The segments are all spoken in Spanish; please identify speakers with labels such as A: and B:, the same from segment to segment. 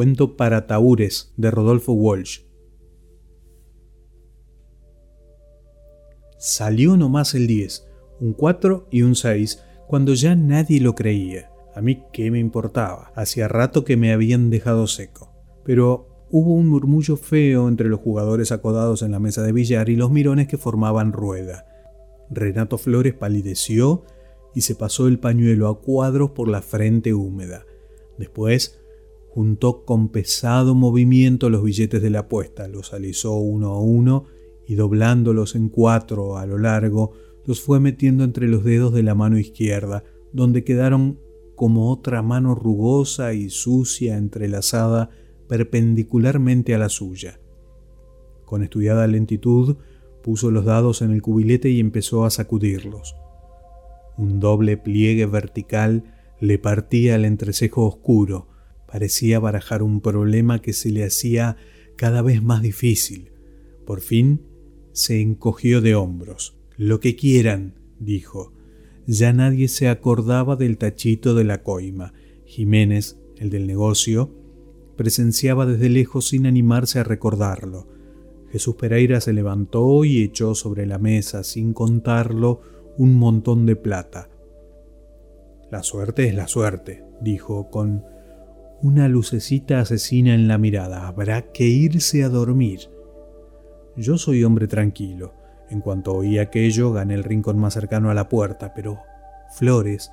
A: Cuento para Taúres de Rodolfo Walsh. Salió nomás el 10, un 4 y un 6, cuando ya nadie lo creía. A mí qué me importaba, hacía rato que me habían dejado seco. Pero hubo un murmullo feo entre los jugadores acodados en la mesa de billar y los mirones que formaban rueda. Renato Flores palideció y se pasó el pañuelo a cuadros por la frente húmeda. Después juntó con pesado movimiento los billetes de la apuesta, los alisó uno a uno y doblándolos en cuatro a lo largo, los fue metiendo entre los dedos de la mano izquierda, donde quedaron como otra mano rugosa y sucia entrelazada perpendicularmente a la suya. Con estudiada lentitud, puso los dados en el cubilete y empezó a sacudirlos. Un doble pliegue vertical le partía el entrecejo oscuro, parecía barajar un problema que se le hacía cada vez más difícil. Por fin se encogió de hombros. Lo que quieran, dijo. Ya nadie se acordaba del tachito de la coima. Jiménez, el del negocio, presenciaba desde lejos sin animarse a recordarlo. Jesús Pereira se levantó y echó sobre la mesa, sin contarlo, un montón de plata. La suerte es la suerte, dijo con una lucecita asesina en la mirada. Habrá que irse a dormir. Yo soy hombre tranquilo. En cuanto oí aquello, gané el rincón más cercano a la puerta, pero Flores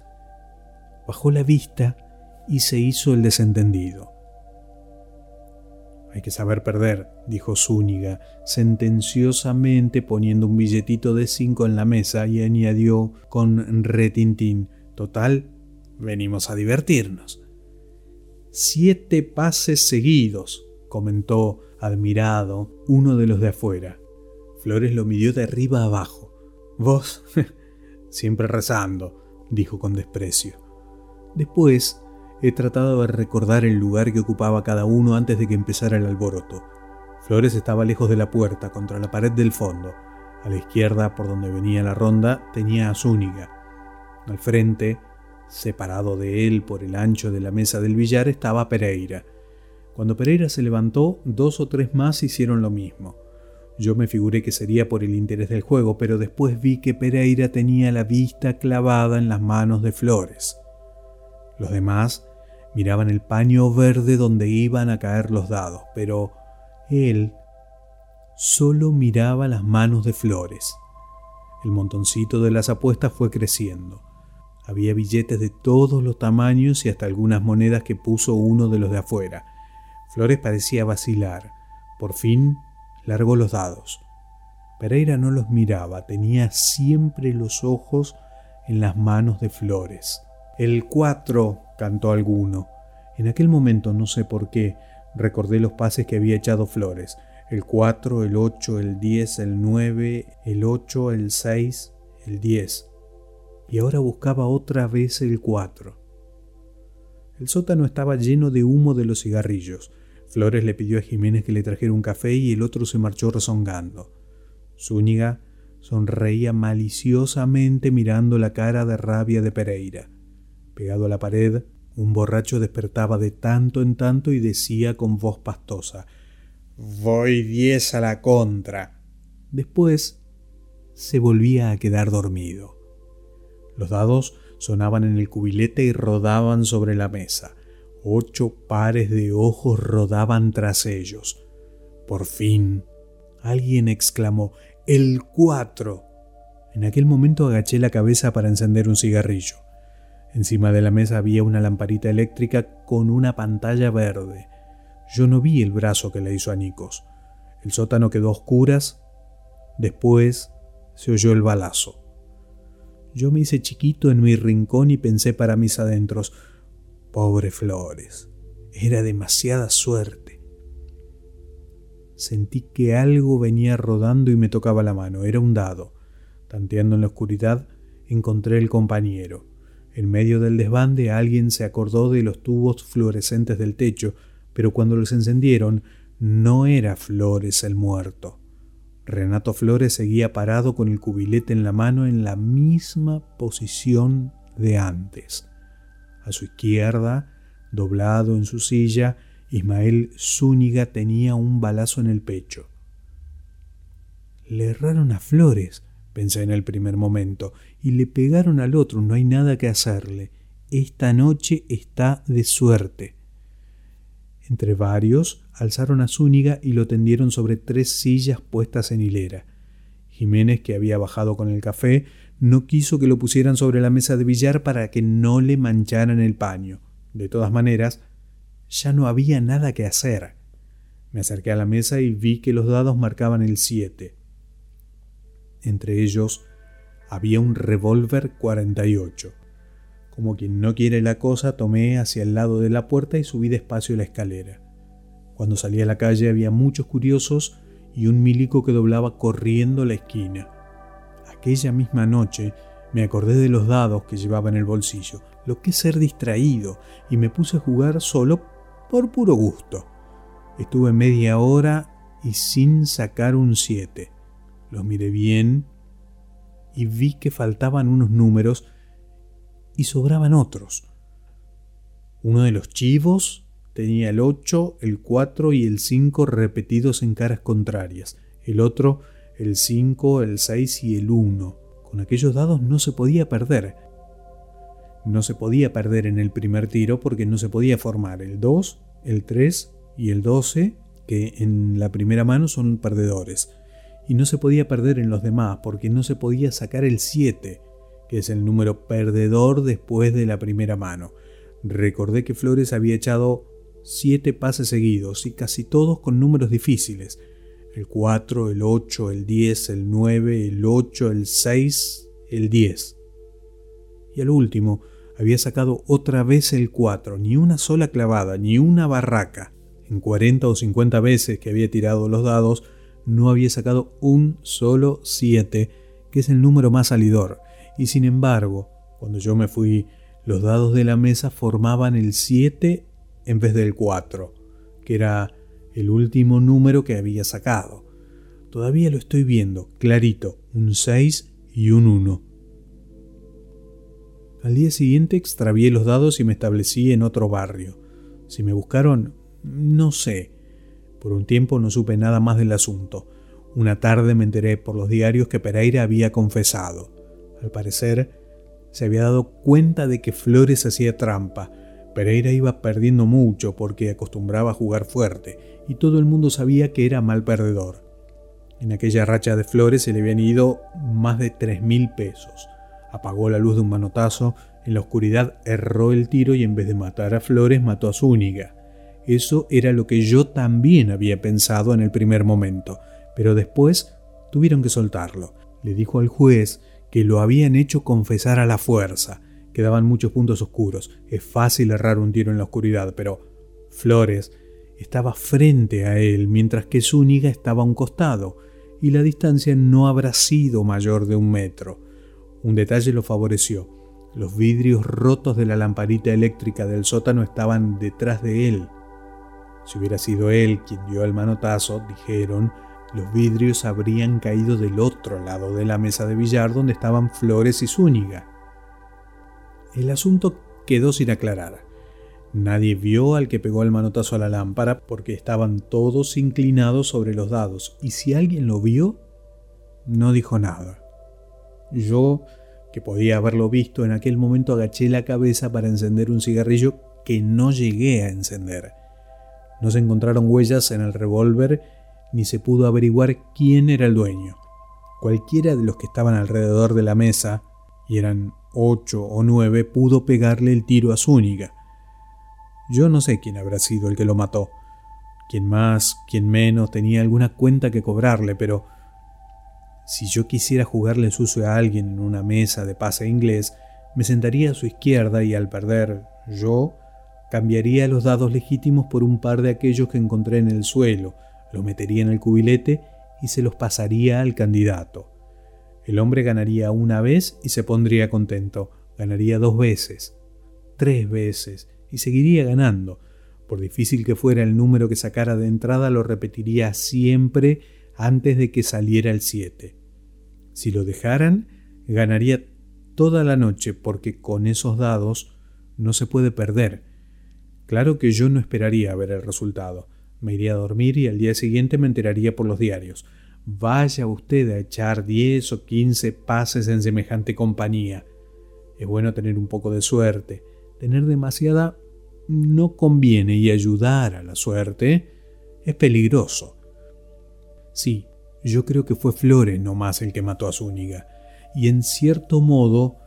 A: bajó la vista y se hizo el desentendido. Hay que saber perder, dijo Zúñiga, sentenciosamente poniendo un billetito de cinco en la mesa y añadió con retintín, total, venimos a divertirnos. Siete pases seguidos, comentó admirado uno de los de afuera. Flores lo midió de arriba abajo. Vos, siempre rezando, dijo con desprecio. Después He tratado de recordar el lugar que ocupaba cada uno antes de que empezara el alboroto. Flores estaba lejos de la puerta, contra la pared del fondo. A la izquierda, por donde venía la ronda, tenía a Zúñiga. Al frente, separado de él por el ancho de la mesa del billar, estaba Pereira. Cuando Pereira se levantó, dos o tres más hicieron lo mismo. Yo me figuré que sería por el interés del juego, pero después vi que Pereira tenía la vista clavada en las manos de Flores. Los demás miraban el paño verde donde iban a caer los dados, pero él solo miraba las manos de flores. El montoncito de las apuestas fue creciendo. Había billetes de todos los tamaños y hasta algunas monedas que puso uno de los de afuera. Flores parecía vacilar. Por fin largó los dados. Pereira no los miraba, tenía siempre los ojos en las manos de Flores. El cuatro, cantó alguno. En aquel momento, no sé por qué, recordé los pases que había echado Flores. El cuatro, el ocho, el diez, el nueve, el ocho, el seis, el diez. Y ahora buscaba otra vez el cuatro. El sótano estaba lleno de humo de los cigarrillos. Flores le pidió a Jiménez que le trajera un café y el otro se marchó rezongando. Zúñiga sonreía maliciosamente mirando la cara de rabia de Pereira. Pegado a la pared, un borracho despertaba de tanto en tanto y decía con voz pastosa, Voy diez a la contra. Después se volvía a quedar dormido. Los dados sonaban en el cubilete y rodaban sobre la mesa. Ocho pares de ojos rodaban tras ellos. Por fin, alguien exclamó, El cuatro. En aquel momento agaché la cabeza para encender un cigarrillo. Encima de la mesa había una lamparita eléctrica con una pantalla verde. Yo no vi el brazo que le hizo a Nikos. El sótano quedó a oscuras. Después se oyó el balazo. Yo me hice chiquito en mi rincón y pensé para mis adentros, pobre Flores, era demasiada suerte. Sentí que algo venía rodando y me tocaba la mano, era un dado. Tanteando en la oscuridad, encontré el compañero. En medio del desbande alguien se acordó de los tubos fluorescentes del techo, pero cuando los encendieron no era Flores el muerto. Renato Flores seguía parado con el cubilete en la mano en la misma posición de antes. A su izquierda, doblado en su silla Ismael Zúñiga tenía un balazo en el pecho. Le erraron a Flores, pensé en el primer momento, y le pegaron al otro, no hay nada que hacerle. Esta noche está de suerte. Entre varios, alzaron a Zúñiga y lo tendieron sobre tres sillas puestas en hilera. Jiménez, que había bajado con el café, no quiso que lo pusieran sobre la mesa de billar para que no le mancharan el paño. De todas maneras, ya no había nada que hacer. Me acerqué a la mesa y vi que los dados marcaban el 7. Entre ellos había un revólver 48. Como quien no quiere la cosa, tomé hacia el lado de la puerta y subí despacio la escalera. Cuando salí a la calle había muchos curiosos y un milico que doblaba corriendo la esquina. Aquella misma noche me acordé de los dados que llevaba en el bolsillo, lo que es ser distraído, y me puse a jugar solo por puro gusto. Estuve media hora y sin sacar un 7. Los miré bien y vi que faltaban unos números y sobraban otros. Uno de los chivos tenía el 8, el 4 y el 5 repetidos en caras contrarias, el otro el 5, el 6 y el 1. Con aquellos dados no se podía perder. No se podía perder en el primer tiro porque no se podía formar el 2, el 3 y el 12, que en la primera mano son perdedores. Y no se podía perder en los demás porque no se podía sacar el 7, que es el número perdedor después de la primera mano. Recordé que Flores había echado siete pases seguidos y casi todos con números difíciles. El 4, el 8, el 10, el 9, el 8, el 6, el 10. Y al último había sacado otra vez el 4, ni una sola clavada, ni una barraca. En 40 o 50 veces que había tirado los dados, no había sacado un solo 7, que es el número más salidor. Y sin embargo, cuando yo me fui, los dados de la mesa formaban el 7 en vez del 4, que era el último número que había sacado. Todavía lo estoy viendo, clarito, un 6 y un 1. Al día siguiente extravié los dados y me establecí en otro barrio. Si me buscaron, no sé. Por un tiempo no supe nada más del asunto. Una tarde me enteré por los diarios que Pereira había confesado. Al parecer, se había dado cuenta de que Flores hacía trampa Pereira iba perdiendo mucho porque acostumbraba a jugar fuerte y todo el mundo sabía que era mal perdedor. En aquella racha de flores se le habían ido más de tres mil pesos. Apagó la luz de un manotazo, en la oscuridad erró el tiro y en vez de matar a Flores mató a Zúñiga. Eso era lo que yo también había pensado en el primer momento, pero después tuvieron que soltarlo. Le dijo al juez que lo habían hecho confesar a la fuerza, Quedaban muchos puntos oscuros. Es fácil errar un tiro en la oscuridad, pero Flores estaba frente a él, mientras que Zúñiga estaba a un costado, y la distancia no habrá sido mayor de un metro. Un detalle lo favoreció. Los vidrios rotos de la lamparita eléctrica del sótano estaban detrás de él. Si hubiera sido él quien dio el manotazo, dijeron, los vidrios habrían caído del otro lado de la mesa de billar donde estaban Flores y Zúñiga el asunto quedó sin aclarar. Nadie vio al que pegó el manotazo a la lámpara porque estaban todos inclinados sobre los dados, y si alguien lo vio, no dijo nada. Yo, que podía haberlo visto, en aquel momento agaché la cabeza para encender un cigarrillo que no llegué a encender. No se encontraron huellas en el revólver ni se pudo averiguar quién era el dueño. Cualquiera de los que estaban alrededor de la mesa, y eran ocho o nueve, pudo pegarle el tiro a Zúñiga. Yo no sé quién habrá sido el que lo mató. Quien más, quien menos, tenía alguna cuenta que cobrarle, pero si yo quisiera jugarle sucio a alguien en una mesa de pase inglés, me sentaría a su izquierda y al perder yo, cambiaría los dados legítimos por un par de aquellos que encontré en el suelo, los metería en el cubilete y se los pasaría al candidato. El hombre ganaría una vez y se pondría contento, ganaría dos veces, tres veces y seguiría ganando. Por difícil que fuera el número que sacara de entrada, lo repetiría siempre antes de que saliera el 7. Si lo dejaran, ganaría toda la noche porque con esos dados no se puede perder. Claro que yo no esperaría ver el resultado. Me iría a dormir y al día siguiente me enteraría por los diarios. Vaya usted a echar 10 o 15 pases en semejante compañía. Es bueno tener un poco de suerte. Tener demasiada no conviene y ayudar a la suerte es peligroso. Sí, yo creo que fue Flores no más el que mató a Zúñiga, y en cierto modo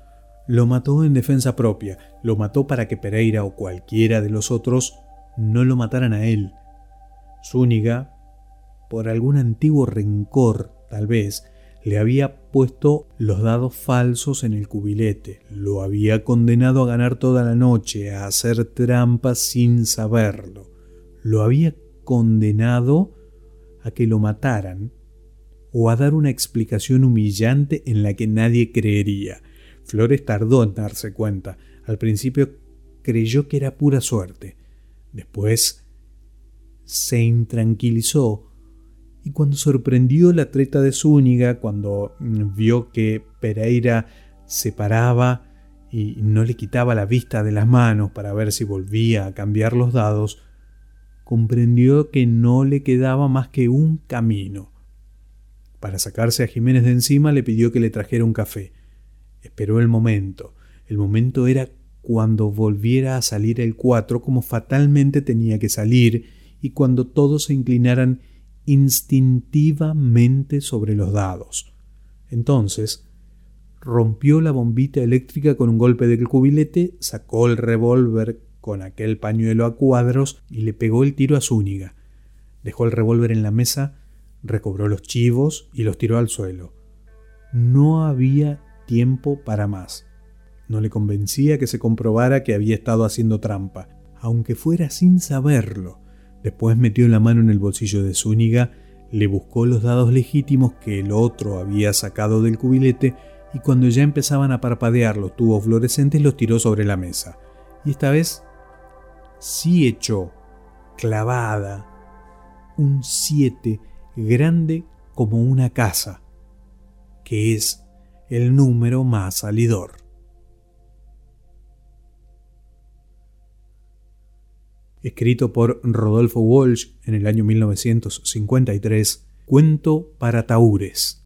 A: lo mató en defensa propia, lo mató para que Pereira o cualquiera de los otros no lo mataran a él. Zúñiga, por algún antiguo rencor, tal vez, le había puesto los dados falsos en el cubilete, lo había condenado a ganar toda la noche, a hacer trampas sin saberlo, lo había condenado a que lo mataran o a dar una explicación humillante en la que nadie creería. Flores tardó en darse cuenta. Al principio creyó que era pura suerte. Después se intranquilizó y cuando sorprendió la treta de Zúñiga, cuando mm, vio que Pereira se paraba y no le quitaba la vista de las manos para ver si volvía a cambiar los dados, comprendió que no le quedaba más que un camino. Para sacarse a Jiménez de encima le pidió que le trajera un café. Esperó el momento. El momento era cuando volviera a salir el 4 como fatalmente tenía que salir y cuando todos se inclinaran instintivamente sobre los dados. Entonces, rompió la bombita eléctrica con un golpe del cubilete, sacó el revólver con aquel pañuelo a cuadros y le pegó el tiro a Zúñiga. Dejó el revólver en la mesa, recobró los chivos y los tiró al suelo. No había tiempo para más. No le convencía que se comprobara que había estado haciendo trampa, aunque fuera sin saberlo. Después metió la mano en el bolsillo de Zúñiga, le buscó los dados legítimos que el otro había sacado del cubilete y cuando ya empezaban a parpadear los tubos fluorescentes los tiró sobre la mesa. Y esta vez sí echó, clavada, un 7 grande como una casa, que es el número más salidor. Escrito por Rodolfo Walsh en el año 1953, Cuento para Taúres.